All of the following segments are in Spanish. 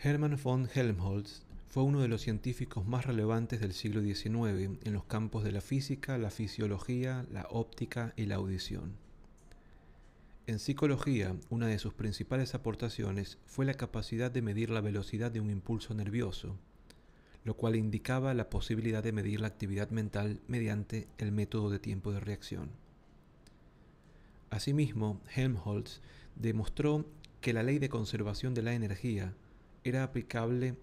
Hermann von Helmholtz fue uno de los científicos más relevantes del siglo XIX en los campos de la física, la fisiología, la óptica y la audición. En psicología, una de sus principales aportaciones fue la capacidad de medir la velocidad de un impulso nervioso, lo cual indicaba la posibilidad de medir la actividad mental mediante el método de tiempo de reacción. Asimismo, Helmholtz demostró que la ley de conservación de la energía era aplicable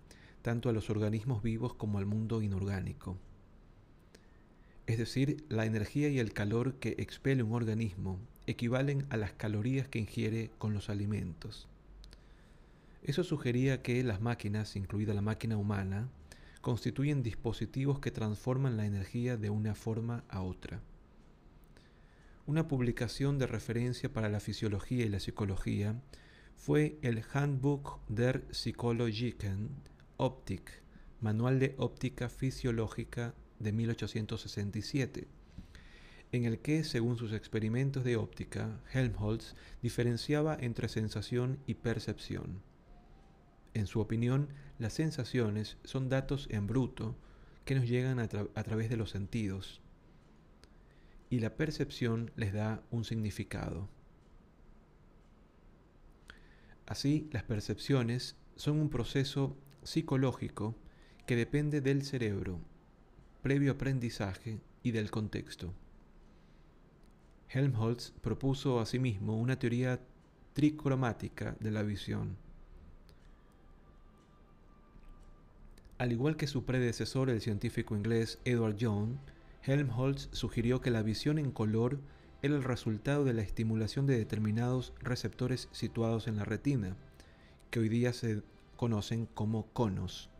tanto a los organismos vivos como al mundo inorgánico. Es decir, la energía y el calor que expele un organismo equivalen a las calorías que ingiere con los alimentos. Eso sugería que las máquinas, incluida la máquina humana, constituyen dispositivos que transforman la energía de una forma a otra. Una publicación de referencia para la fisiología y la psicología fue el Handbuch der Psychologischen Optik, Manual de Óptica Fisiológica de 1867, en el que, según sus experimentos de óptica, Helmholtz diferenciaba entre sensación y percepción. En su opinión, las sensaciones son datos en bruto que nos llegan a, través de los sentidos y la percepción les da un significado. Así, las percepciones son un proceso psicológico que depende del cerebro, previo aprendizaje y del contexto. Helmholtz propuso asimismo una teoría tricromática de la visión. Al igual que su predecesor, el científico inglés Edward Young, Helmholtz sugirió que la visión en color era el resultado de la estimulación de determinados receptores situados en la retina, que hoy día se conocen como conos.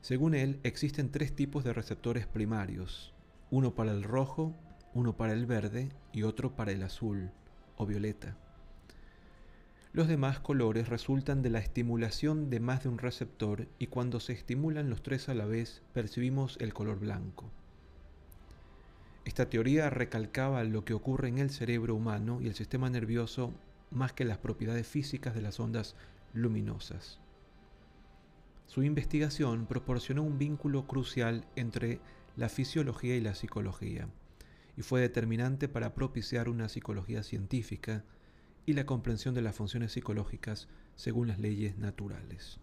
Según él, existen tres tipos de receptores primarios, uno para el rojo, uno para el verde y otro para el azul o violeta. Los demás colores resultan de la estimulación de más de un receptor y cuando se estimulan los tres a la vez percibimos el color blanco. Esta teoría recalcaba lo que ocurre en el cerebro humano y el sistema nervioso más que las propiedades físicas de las ondas luminosas. Su investigación proporcionó un vínculo crucial entre la fisiología y la psicología, y fue determinante para propiciar una psicología científica y la comprensión de las funciones psicológicas según las leyes naturales.